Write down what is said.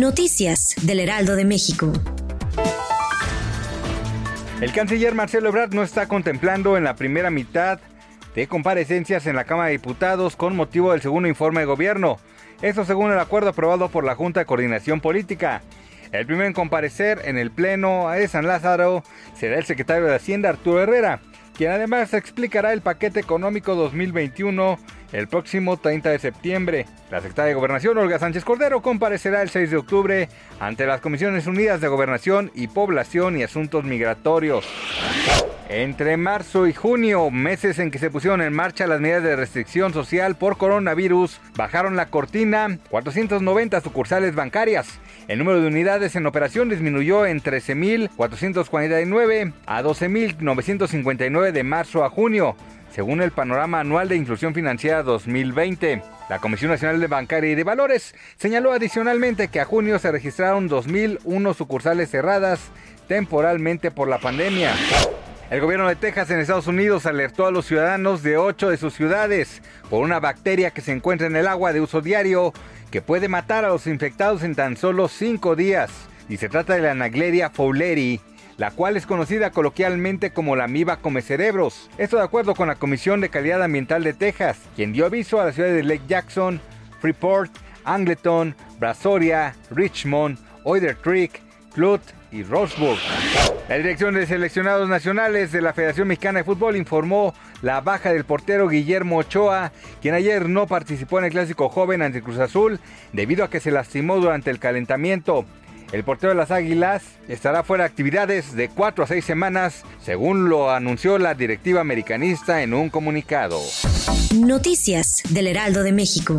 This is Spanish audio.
Noticias del Heraldo de México. El canciller Marcelo Ebrard no está contemplando en la primera mitad de comparecencias en la Cámara de Diputados con motivo del segundo informe de gobierno. Esto según el acuerdo aprobado por la Junta de Coordinación Política. El primero en comparecer en el Pleno de San Lázaro será el secretario de Hacienda Arturo Herrera, quien además explicará el paquete económico 2021 el próximo 30 de septiembre. La secretaria de Gobernación, Olga Sánchez Cordero, comparecerá el 6 de octubre ante las Comisiones Unidas de Gobernación y Población y Asuntos Migratorios. Entre marzo y junio, meses en que se pusieron en marcha las medidas de restricción social por coronavirus, bajaron la cortina 490 sucursales bancarias. El número de unidades en operación disminuyó en 13.449 a 12.959 de marzo a junio, según el panorama anual de inclusión financiera 2020. La Comisión Nacional de Bancaria y de Valores señaló adicionalmente que a junio se registraron 2.001 sucursales cerradas temporalmente por la pandemia. El gobierno de Texas en Estados Unidos alertó a los ciudadanos de ocho de sus ciudades por una bacteria que se encuentra en el agua de uso diario que puede matar a los infectados en tan solo cinco días. Y se trata de la Anagleria fowleri, la cual es conocida coloquialmente como la amiba come cerebros. Esto de acuerdo con la Comisión de Calidad Ambiental de Texas, quien dio aviso a las ciudades de Lake Jackson, Freeport, Angleton, Brazoria, Richmond, Oider Creek, Clute y Roseburg. La Dirección de Seleccionados Nacionales de la Federación Mexicana de Fútbol informó la baja del portero Guillermo Ochoa, quien ayer no participó en el clásico joven ante Cruz Azul debido a que se lastimó durante el calentamiento. El portero de las Águilas estará fuera de actividades de 4 a 6 semanas, según lo anunció la directiva americanista en un comunicado. Noticias del Heraldo de México.